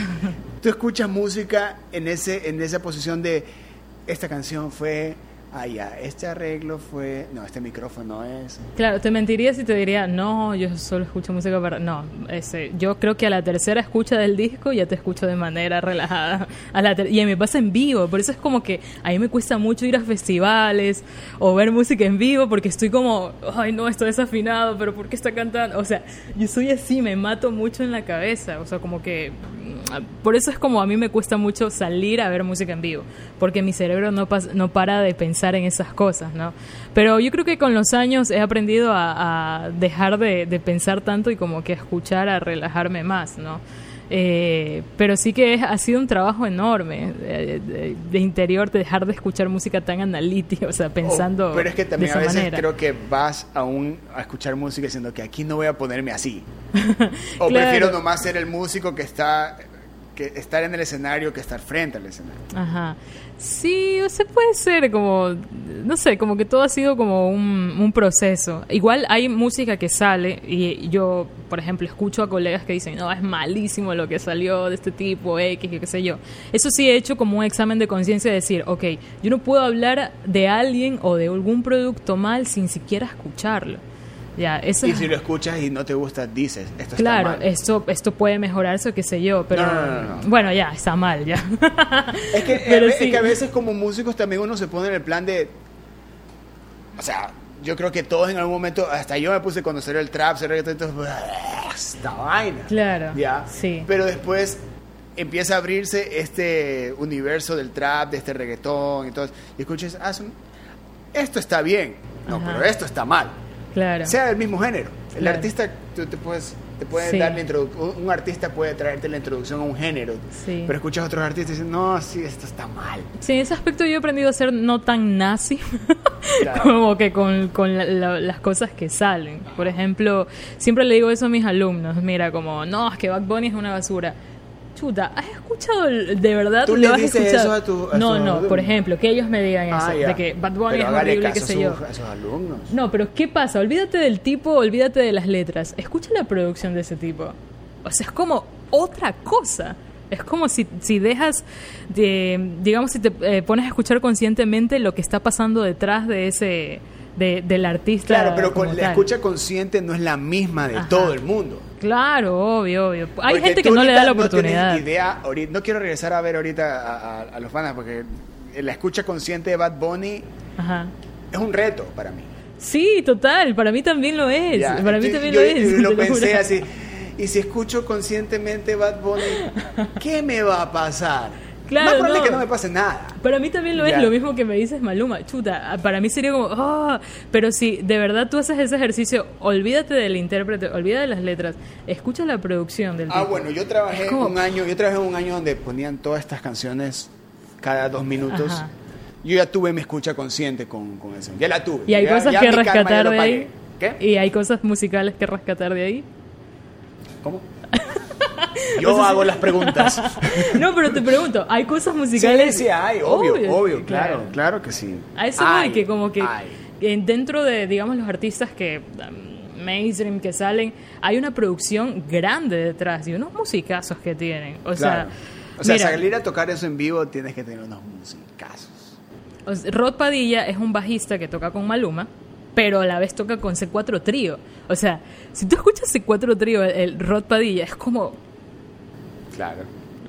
tú escuchas música en ese en esa posición de esta canción fue ah ya este arreglo fue no este micrófono es
Claro, te mentiría si te diría, no, yo solo escucho música para... No, ese, yo creo que a la tercera escucha del disco ya te escucho de manera relajada. A la ter- y me pasa en vivo, por eso es como que a mí me cuesta mucho ir a festivales o ver música en vivo porque estoy como, ay no, estoy desafinado, pero ¿por qué está cantando? O sea, yo soy así, me mato mucho en la cabeza, o sea, como que... Por eso es como a mí me cuesta mucho salir a ver música en vivo, porque mi cerebro no, pas- no para de pensar en esas cosas, ¿no? Pero yo creo que con los años he aprendido a, a dejar de, de pensar tanto y como que a escuchar, a relajarme más, ¿no? Eh, pero sí que es- ha sido un trabajo enorme de, de- de interior, de dejar de escuchar música tan analítica, o sea, pensando
Oh, pero es que también
de
a veces
manera.
creo que vas a un a escuchar música diciendo que aquí no voy a ponerme así o
Claro.
prefiero nomás ser el músico que está que estar en el escenario que estar frente al escenario
Ajá. Sí, o sea, puede ser como, no sé, como que todo ha sido como un, un proceso. Igual hay música que sale y yo, por ejemplo, escucho a colegas que dicen, no, es malísimo lo que salió de este tipo, X, qué sé yo. Eso sí he hecho como un examen de conciencia de decir, ok, yo no puedo hablar de alguien o de algún producto mal sin siquiera escucharlo. Ya, eso
y si lo escuchas y no te gusta dices esto
Claro,
está mal
esto, esto puede mejorarse o qué sé yo, pero
No, no, no, no.
bueno, ya, está mal, ya.
Es que,
Pero
a ve-
sí.
es que a veces como músicos también uno se pone en el plan de... O sea, yo creo que todos en algún momento, hasta yo me puse cuando salió el trap, el reggaetón, entonces, "Ah, esta vaina.
Claro,
Ya.
sí.
Pero después empieza a abrirse este universo del trap, de este reggaetón, y todo. Y escuchas, ah, son- esto está bien. No,
Ajá.
pero esto está mal.
Claro.
Sea del mismo género. El
Claro.
artista, tú te puedes, te puede
Sí.
dar la introducción, un artista puede traerte la introducción a un género,
Sí.
pero escuchas a otros artistas y dicen, no, sí, esto está mal.
Sí, en ese aspecto yo he aprendido a ser no tan nazi
Claro.
como que con, con la- la- las cosas que salen. Por ejemplo, siempre le digo eso a mis alumnos, mira, como, no, es que Back Bunny es una basura. Chuta, ¿has escuchado de verdad?
¿Tú le
has
dices
escuchado?
eso a tu- a
no, no, por ejemplo, que ellos me digan
Ah,
eso,
ya.
de que Bad Bunny
Pero
es
hágale
horrible, qué
caso
sé
a
yo.
sus- a sus alumnos.
No, pero ¿qué pasa? Olvídate del tipo, olvídate de las letras. Escucha la producción de ese tipo. O sea, es como otra cosa. Es como si, si dejas de, digamos, si te eh, pones a escuchar conscientemente lo que está pasando detrás de ese, de, del artista.
Claro, pero con la
tal.
escucha consciente no es la misma de
Ajá.
todo el mundo.
Claro, obvio, obvio. Hay
Porque
gente que no le da la
ahorita no
oportunidad.
idea, no quiero regresar a ver ahorita a, a- a los fans porque la escucha consciente de Bad Bunny
Ajá.
es un reto para mí.
Sí, total, para mí también lo es.
Ya,
para mí
yo-
también
yo-
lo es.
lo pensé así. Y si escucho conscientemente Bad Bunny, ¿qué me va a pasar?
Claro,
Más probable
no.
que no me pase nada.
Para mí también lo
Ya.
es, lo mismo que me dices Maluma, chuta, para mí sería como, ah, pero si de verdad tú haces ese ejercicio, olvídate del intérprete, olvídate de las letras, escucha la producción del
Ah,
tipo.
bueno, yo trabajé
como-
un año, yo trabajé un año donde ponían todas estas canciones cada dos minutos.
Ajá.
Yo ya tuve mi escucha consciente con, con eso. Ya la tuve.
Y hay
Ya-
cosas
ya
que rescatar de ahí.
¿Qué?
Y hay cosas musicales que rescatar de ahí.
¿Cómo? Yo hago las preguntas.
No, pero te pregunto, ¿hay cosas
Sí,
musicales?
sí, hay, obvio, obvio, claro, claro que sí.
A eso
Hay,
que como que
hay.
dentro de, digamos, los artistas que um, mainstream que salen, hay una producción grande detrás y unos musicazos que tienen. O
Claro.
sea,
o sea,
mira,
salir a tocar eso en vivo tienes que tener unos musicazos.
Rod Padilla es un bajista que toca con Maluma, pero a la vez toca con C4 Trío. O sea, si tú escuchas C4 Trío, el, el Rod Padilla es como
Claro.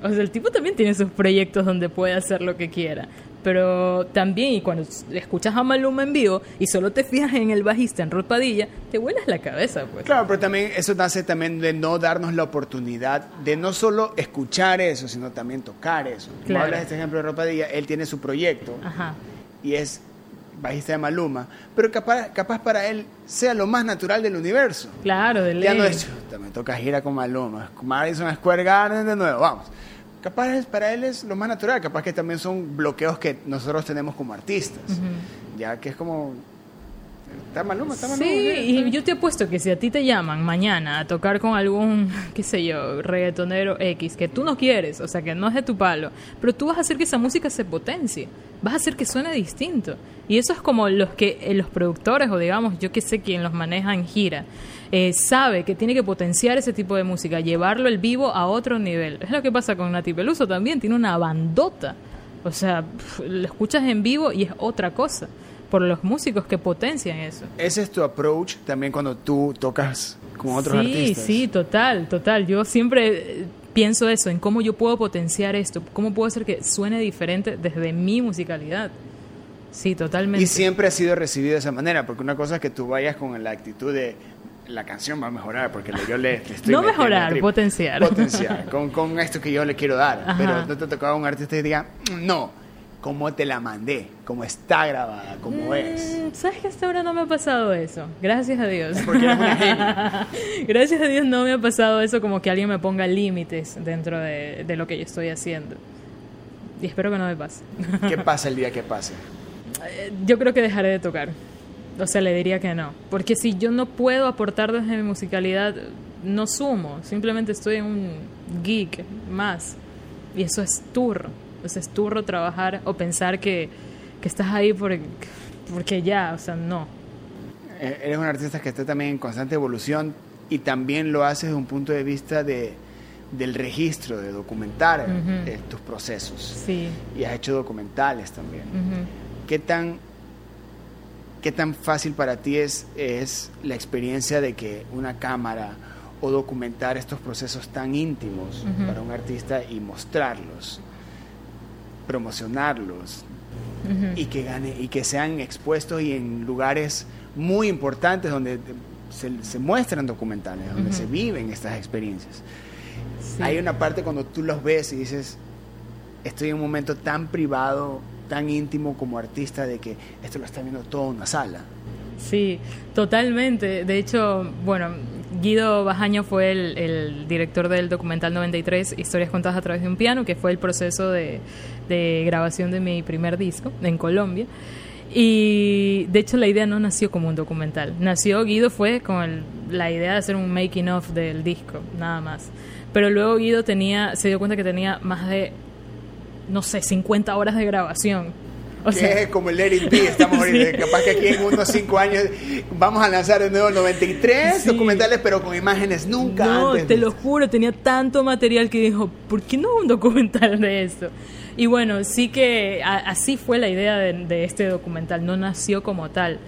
O sea, el tipo también tiene sus proyectos donde puede hacer lo que quiera. Pero también, y cuando escuchas a Maluma en vivo y solo te fijas en el bajista, en Rod Padilla, te vuelas la cabeza, pues.
Claro, pero también eso nace también de no darnos la oportunidad de no solo escuchar eso, sino también tocar eso. Como
Claro.
hablas de este ejemplo de Ropadilla, él tiene su proyecto
Ajá.
y es bajista de Maluma, pero capaz, capaz para él sea lo más natural del universo.
Claro, de
Ya
ley.
no es, "Chuta, me toca gira con Maluma, Madison Square Garden de nuevo, vamos. Capaz para él es lo más natural, capaz que también son bloqueos que nosotros tenemos como artistas. Ya que es como, está Maluma, está Maluma.
Sí, y yo te apuesto que si a ti te llaman mañana a tocar con algún, qué sé yo, reggaetonero X, que tú no quieres, o sea, que no es de tu palo, pero tú vas a hacer que esa música se potencie, vas a hacer que suene distinto. Y eso es como los que eh, los productores, o digamos, yo que sé quién los maneja en gira, eh, sabe que tiene que potenciar ese tipo de música, llevarlo el vivo a otro nivel. Es lo que pasa con Nati Peluso también, tiene una bandota. O sea, pf, lo escuchas en vivo y es otra cosa, por los músicos que potencian eso.
Ese es tu approach también cuando tú tocas con otros
sí,
artistas.
Sí, total, total. Yo siempre eh, pienso eso, en cómo yo puedo potenciar esto, cómo puedo hacer que suene diferente desde mi musicalidad. Sí, totalmente.
Y siempre ha sido recibido de esa manera, porque una cosa es que tú vayas con la actitud de la canción va a mejorar, porque yo le, le estoy
No mejorar,
trip".
potenciar.
Potenciar, con, con esto que yo le quiero dar.
Ajá.
Pero no te tocaba un artista y diga, no, como te la mandé, como está grabada, como es.
Mm, ¿Sabes que hasta ahora no me ha pasado eso? Gracias a Dios.
Porque eres una genia.
Gracias a Dios no me ha pasado eso como que alguien me ponga límites dentro de, de lo que yo estoy haciendo. Y espero que no me pase.
¿Qué pasa el día que pase?
Eh, Yo creo que dejaré de tocar. O sea, le diría que no. Porque si yo no puedo aportar desde mi musicalidad, no sumo. Simplemente estoy en un geek más. Y eso es turro. O sea, es turro trabajar o pensar que, que estás ahí porque, porque ya. O sea, no.
Eh, Eres un artista que está también en constante evolución y también lo haces desde un punto de vista de, del registro, de documentar
Ujú.
eh, tus procesos.
Sí.
Y has hecho documentales también.
Ujú.
¿Qué tan, qué tan fácil para ti es, es la experiencia de que una cámara o documentar estos procesos tan íntimos
Ujú.
para un artista y mostrarlos, promocionarlos y que gane y que sean expuestos y en lugares muy importantes donde se, se muestran documentales, donde se viven estas experiencias.
Sí.
Hay una parte cuando tú los ves y dices, estoy en un momento tan privado, tan íntimo como artista de que esto lo está viendo toda una sala.
Sí, totalmente. De hecho, bueno, Guido Bajaño fue el, el director del documental 93, Historias contadas a través de un piano, que fue el proceso de, de grabación de mi primer disco en Colombia. Y de hecho la idea no nació como un documental. Nació, Guido fue con el- la idea de hacer un making of del disco, nada más. pero luego Guido tenía, se dio cuenta que tenía más de, no sé, 50 horas de grabación.
O sea, es como el It Be, estamos ahorita, capaz que aquí en unos 5 años vamos a lanzar de nuevo 93 documentales, pero con imágenes nunca
no,
antes.
te lo juro, tenía tanto material que dijo, ¿por qué no un documental de esto? Y bueno, sí que así fue la idea de este documental, no nació como tal.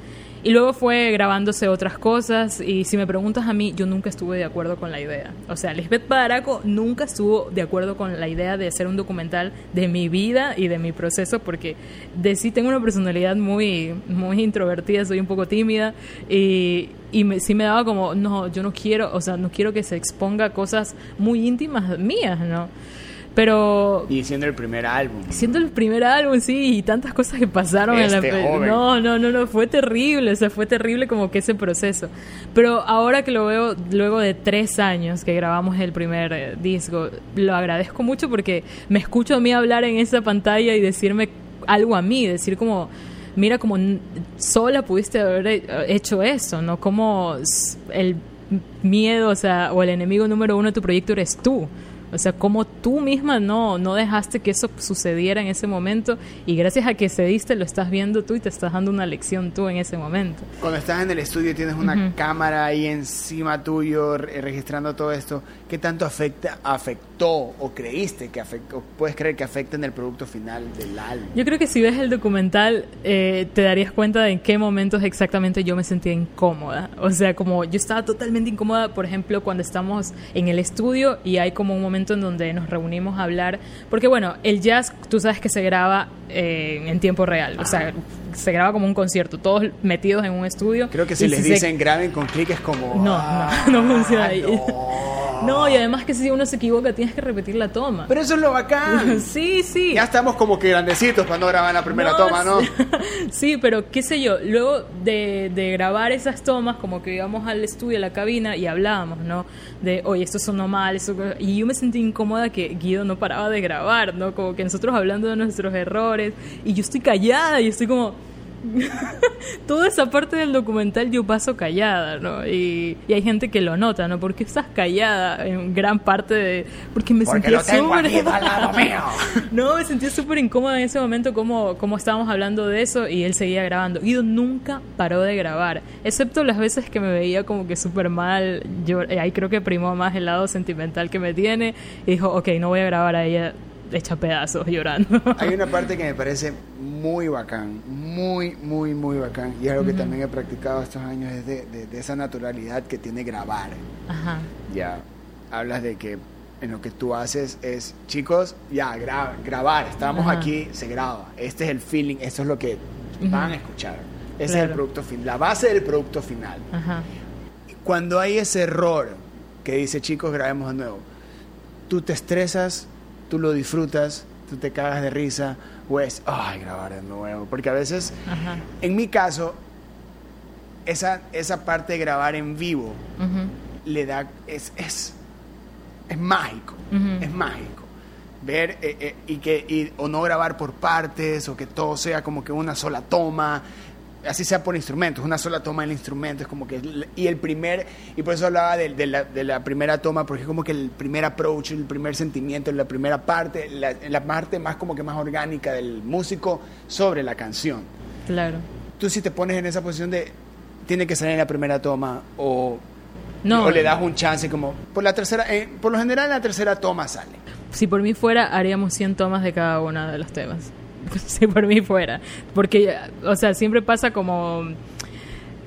Y luego fue grabándose otras cosas y si me preguntas a mí, yo nunca estuve de acuerdo con la idea. O sea, Lisbeth Padaraco nunca estuvo de acuerdo con la idea de hacer un documental de mi vida y de mi proceso porque de sí tengo una personalidad muy, muy introvertida, soy un poco tímida y, y me, sí me daba como, no, yo no quiero, o sea, no quiero que se exponga cosas muy íntimas mías, ¿no? Pero.
Y siendo el primer álbum.
Siendo el primer álbum, sí, y tantas cosas que pasaron en la.
Este joven.
No, no, no, no, fue terrible, o sea, fue terrible como que ese proceso. Pero ahora que lo veo, luego de tres años que grabamos el primer eh, disco, lo agradezco mucho porque me escucho a mí hablar en esa pantalla y decirme algo a mí, decir como mira como sola pudiste haber hecho eso, ¿no? Como el miedo, o sea, o el enemigo número uno de tu proyecto eres tú. O sea, como tú misma no, no dejaste que eso sucediera en ese momento y gracias a que cediste lo estás viendo tú y te estás dando una lección tú en ese momento.
Cuando estás en el estudio y tienes una cámara ahí encima tuyo registrando todo esto, ¿qué tanto afecta, afectó o creíste que afectó, puedes creer que afecta en el producto final del álbum?
Yo creo que si ves el documental eh, te darías cuenta de en qué momentos exactamente yo me sentía incómoda. O sea, como yo estaba totalmente incómoda, por ejemplo, cuando estamos en el estudio y hay como un momento en donde nos reunimos a hablar, porque bueno, el jazz, tú sabes que se graba eh, en tiempo real, o sea, se graba como un concierto, todos metidos en un estudio.
Creo que si les dicen graben con clic es como...
No, no, no funciona ahí. No, y además que si uno se equivoca tienes que repetir la toma.
Pero eso es lo bacán.
sí, sí.
Ya estamos como que grandecitos cuando graban la primera toma, ¿no?
Sí, pero qué sé yo, luego de, de, grabar esas tomas, como que íbamos al estudio, a la cabina y hablábamos, ¿no? De, oye, esto sonó mal, eso... Y yo me sentí incómoda que Guido no paraba de grabar, ¿no? Como que nosotros hablando de nuestros errores y yo estoy callada y estoy como toda esa parte del documental yo paso callada, ¿no? Y, hay gente que lo nota, ¿no? Porque estás callada en gran parte de... Porque me sentía súper... no, me sentía súper incómoda en ese momento como, como estábamos hablando de eso y él seguía grabando. Guido nunca paró de grabar, excepto las veces que me veía como que súper mal. Yo, ahí creo que primó más el lado sentimental que me tiene y dijo, ok, no voy a grabar a ella hecha pedazos llorando.
Hay una parte que me parece muy bacán, muy, muy, muy bacán. Y algo que también he practicado estos años es de, esa naturalidad que tiene grabar.
Ajá.
Ya, hablas de que en lo que tú haces es, chicos, ya, grabar, estamos aquí, se graba. Este es el feeling, esto es lo que van a escuchar. Ese es el producto final, la base del producto final.
Ajá.
Cuando hay ese error que dice, chicos, grabemos de nuevo, tú te estresas, tú lo disfrutas, tú te cagas de risa, o es, ay, grabar de nuevo. Porque a veces, en mi caso, esa, esa parte de grabar en vivo le da, es, es, es mágico, es mágico. Ver eh, eh, y que, y, o no grabar por partes, o que todo sea como que una sola toma, así sea por instrumentos, una sola toma del instrumento, es como que, y el primer, y por eso hablaba de, la, de la, primera toma, porque es como que el primer approach, el primer sentimiento, la primera parte, la, la, parte más como que más orgánica del músico sobre la canción.
Claro.
Tú si te pones en esa posición de, tiene que salir en la primera toma, o,
no,
o le das un chance, como, por la tercera, eh, por lo general en la tercera toma sale.
Si por mí fuera, haríamos 100 tomas de cada uno de los temas. si por mí fuera. Porque, o sea, siempre pasa como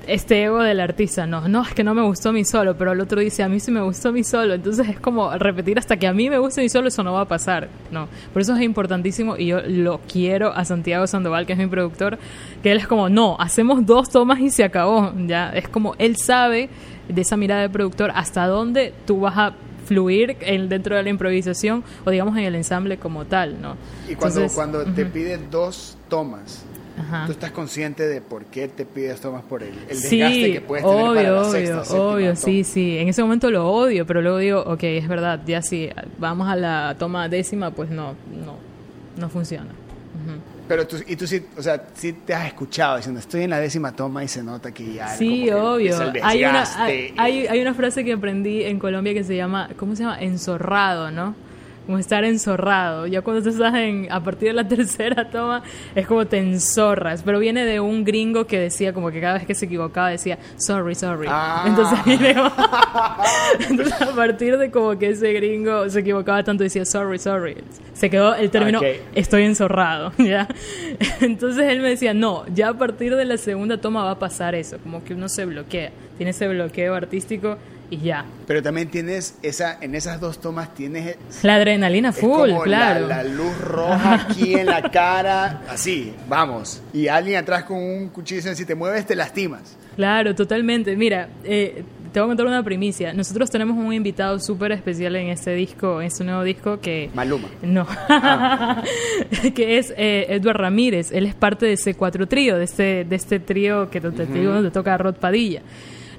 este ego del artista, no, no, es que no me gustó mi solo, pero el otro dice, a mí sí me gustó mi solo, entonces es como repetir hasta que a mí me guste mi solo, eso no va a pasar, no, por eso es importantísimo y yo lo quiero a Santiago Sandoval, que es mi productor, que él es como, no, hacemos dos tomas y se acabó, ya, es como, él sabe de esa mirada de productor hasta dónde tú vas a fluir en, dentro de la improvisación o digamos en el ensamble como tal, ¿no?
Y cuando, cuando te pide dos tomas, tú estás consciente de por qué te pides tomas por el, el desgaste que puedes tener para la
obvio, obvio, sí, sí. En ese momento lo odio, pero luego digo, ok, es verdad, ya si vamos a la toma décima, pues no, no, no funciona.
Pero tú, y tú sí, o sea, sí te has escuchado diciendo, estoy en la décima toma y se nota que ya...
Sí, obvio. Hay una, hay, hay- hay una frase que aprendí en Colombia que se llama, ¿cómo se llama? Enzorrado, ¿no? Como estar enzorrado. Ya cuando tú estás en, a partir de la tercera toma, es como te enzorras. Pero viene de un gringo que decía, como que cada vez que se equivocaba decía, sorry, sorry.
Ah.
Entonces viene Entonces a partir de como que ese gringo se equivocaba tanto decía, sorry, sorry. Se quedó el término, estoy enzorrado, ¿ya? Entonces él me decía, no, ya a partir de la segunda toma va a pasar eso, como que uno se bloquea, tiene ese bloqueo artístico y ya.
Pero también tienes esa, en esas dos tomas tienes
La adrenalina
es
full,
como
claro.
la, la luz roja aquí en la cara, así, vamos. Y alguien atrás con un cuchillo si te mueves te lastimas.
Claro, totalmente. Mira, eh, te voy a contar una primicia. Nosotros tenemos un invitado súper especial en este disco, en este nuevo disco que...
Maluma.
No, que es eh, Edward Ramírez. Él es parte de ese cuatro trío, de este, de este trío que te, te digo donde toca Rod Padilla.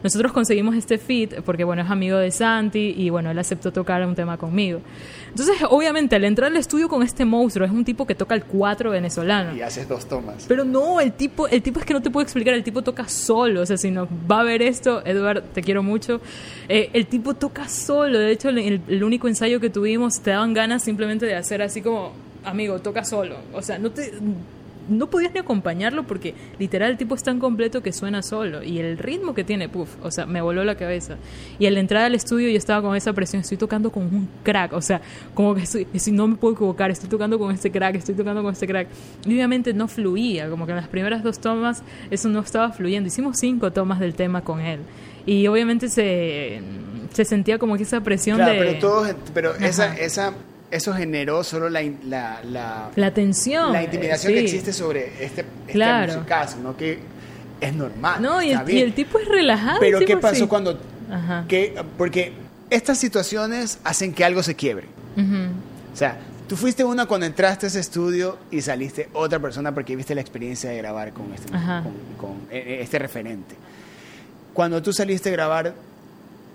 Nosotros conseguimos este fit porque, bueno, es amigo de Santi y, bueno, él aceptó tocar un tema conmigo. Entonces, obviamente, al entrar al estudio con este monstruo, es un tipo que toca el cuatro venezolano.
Y haces dos tomas.
Pero no, el tipo, el tipo es que no te puedo explicar, el tipo toca solo, o sea, si no va a ver esto, Edward, te quiero mucho, eh, el tipo toca solo, de hecho, el, el único ensayo que tuvimos te daban ganas simplemente de hacer así como, amigo, toca solo, o sea, no te... No podías ni acompañarlo porque literal el tipo es tan completo que suena solo y el ritmo que tiene, puff, o sea, me voló la cabeza. Y al entrar al estudio yo estaba con esa presión, estoy tocando con un crack, o sea, como que estoy, si no me puedo equivocar, estoy tocando con este crack, estoy tocando con este crack. Y obviamente no fluía, como que en las primeras dos tomas eso no estaba fluyendo. Hicimos cinco tomas del tema con él. Y obviamente se, se sentía como que esa presión
Claro,
de...
pero, todos, pero esa, esa, eso generó solo la, la, la,
La tensión.
la intimidación
eh,
que existe sobre este, este
Claro.
musicazo, ¿no? Que es normal.
No, y el, y
bien.
el tipo es relajado.
Pero ¿qué pasó
sí.
cuando...
Ajá.
Que, porque estas situaciones hacen que algo se quiebre. O sea, tú fuiste una cuando entraste a ese estudio y saliste otra persona porque viste la experiencia de grabar con este, con, con, eh, este referente. Cuando tú saliste a grabar,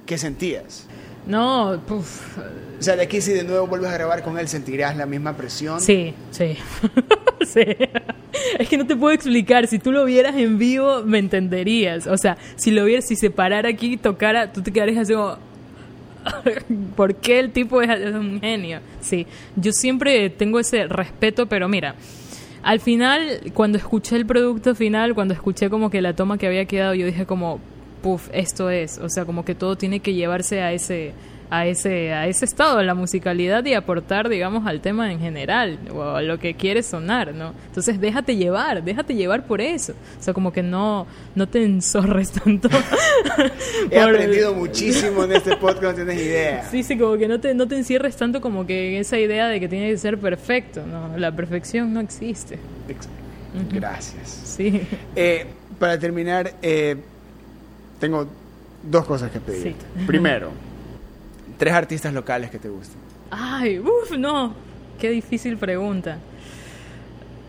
¿qué sentías?
No, puf,
O sea, de aquí si de nuevo vuelves a grabar con él, ¿sentirás la misma presión?
Sí, sí. sí. Es que no te puedo explicar. Si tú lo vieras en vivo, me entenderías. O sea, si lo vieras, si se parara aquí y tocara, tú te quedarías así como. ¿Por qué el tipo es, es un genio? Sí, yo siempre tengo ese respeto, pero mira, al final, cuando escuché el producto final, cuando escuché como que la toma que había quedado, yo dije como, puff, esto es. O sea, como que todo tiene que llevarse a ese a ese a ese estado, a la musicalidad y aportar, digamos, al tema en general o a lo que quieres sonar, ¿no? Entonces, déjate llevar, déjate llevar por eso. O sea, como que no no te enzorres tanto.
He aprendido muchísimo en este podcast, no tienes idea.
Sí, sí, como que no te, no te encierres tanto como que en esa idea de que tiene que ser perfecto, ¿no? La perfección no existe.
Ex- Gracias.
Sí.
Eh, para terminar, eh, tengo dos cosas que pedir.
Sí.
Primero, tres artistas locales que te gusten.
Ay, uff, no. Qué difícil pregunta.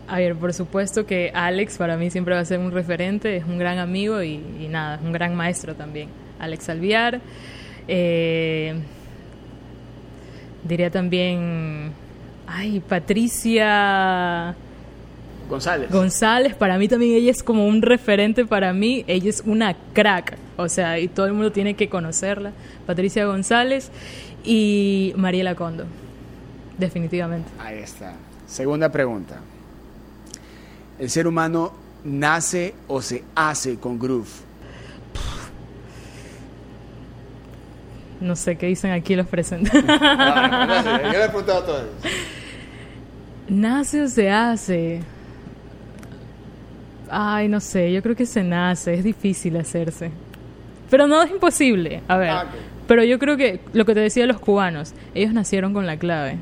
A ver, por supuesto que Alex para mí siempre va a ser un referente, es un gran amigo y, y nada, es un gran maestro también. Alex Alviar. Eh, diría también, ay, Patricia
González.
González, para mí también ella es como un referente para mí, ella es una crack, o sea, y todo el mundo tiene que conocerla. Patricia González y Mariela Condo, definitivamente.
Ahí está. Segunda pregunta. ¿El ser humano nace o se hace con groove?
No sé qué dicen aquí los presentes.
Ah, no, no, yo le he preguntado a todos.
¿Nace o se hace? Ay, no sé, yo creo que se nace, es difícil hacerse. Pero no es imposible, a ver.
Ah, ok.
Pero yo creo que lo que te decía de los cubanos, ellos nacieron con la clave.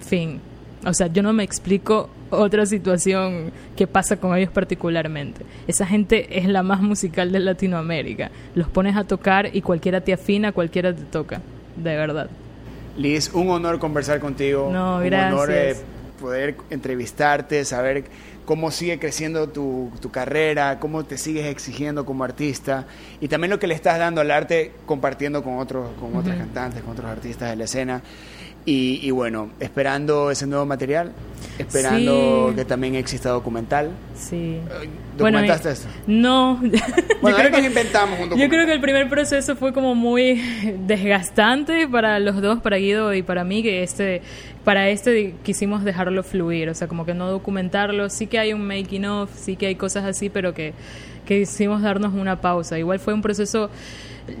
Fin. O sea, yo no me explico otra situación que pasa con ellos particularmente. Esa gente es la más musical de Latinoamérica. Los pones a tocar y cualquiera te afina, cualquiera te toca. De verdad.
Liz, un honor conversar contigo.
No,
un honor
gracias.
eh, poder entrevistarte, saber cómo sigue creciendo tu, tu carrera, cómo te sigues exigiendo como artista y también lo que le estás dando al arte compartiendo con otros con otras cantantes, con otros artistas de la escena. Y, bueno, esperando ese nuevo material, esperando que también exista documental.
Sí.
Eh, ¿Documentaste esto?
No.
Bueno, yo creo que inventamos un
Yo creo que el primer proceso fue como muy desgastante para los dos, para Guido y para mí, que este para este quisimos dejarlo fluir, o sea, como que no documentarlo. Sí que hay un making of, sí que hay cosas así, pero que, que quisimos darnos una pausa. Igual fue un proceso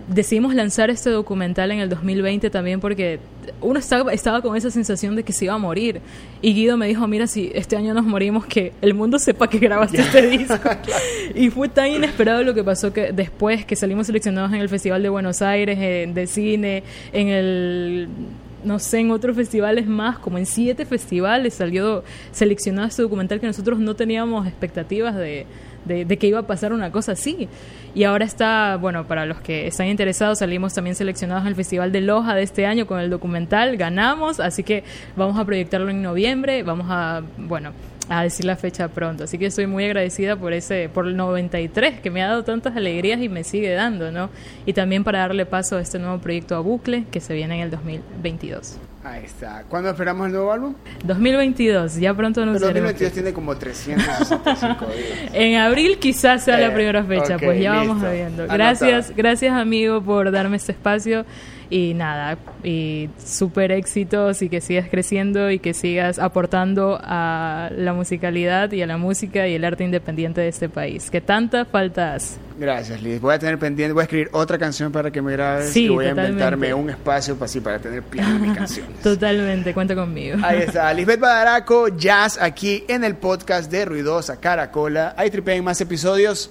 decidimos lanzar este documental en el 2020 también porque uno estaba, estaba con esa sensación de que se iba a morir. Y Guido me dijo, mira, si este año nos morimos, que el mundo sepa que grabaste este disco. Y fue tan inesperado lo que pasó que después que salimos seleccionados en el Festival de Buenos Aires, de cine, en el no sé, en otros festivales más, como en siete festivales salió seleccionado este documental que nosotros no teníamos expectativas de, de, que iba a pasar una cosa así. Y ahora está, bueno, para los que están interesados, salimos también seleccionados el Festival de Loja de este año con el documental, ganamos, así que vamos a proyectarlo en noviembre, vamos a, bueno, a decir la fecha pronto. Así que estoy muy agradecida por ese, por el 93, que me ha dado tantas alegrías y me sigue dando, ¿no? Y también para darle paso a este nuevo proyecto a Bucle, que se viene en el 2022.
Ahí está. ¿Cuándo esperamos el nuevo álbum?
2022, ya pronto
nos El 2022 tiene como 365 días.
en abril quizás sea la eh, primera fecha, pues ya vamos viendo. Gracias, gracias amigo por darme este espacio y nada, y súper éxitos y que sigas creciendo y que sigas aportando a la musicalidad y a la música y el arte independiente de este país, que tanta falta hace.
Gracias, Liz. Voy a tener pendiente, voy a escribir otra canción para que me grabes y voy a inventarme un espacio para, así, para tener mis canciones.
Totalmente, cuenta conmigo.
Ahí está, Lisbeth Badaraco, Jazz, aquí en el podcast de Ruidosa Caracola. Hay tripe más episodios.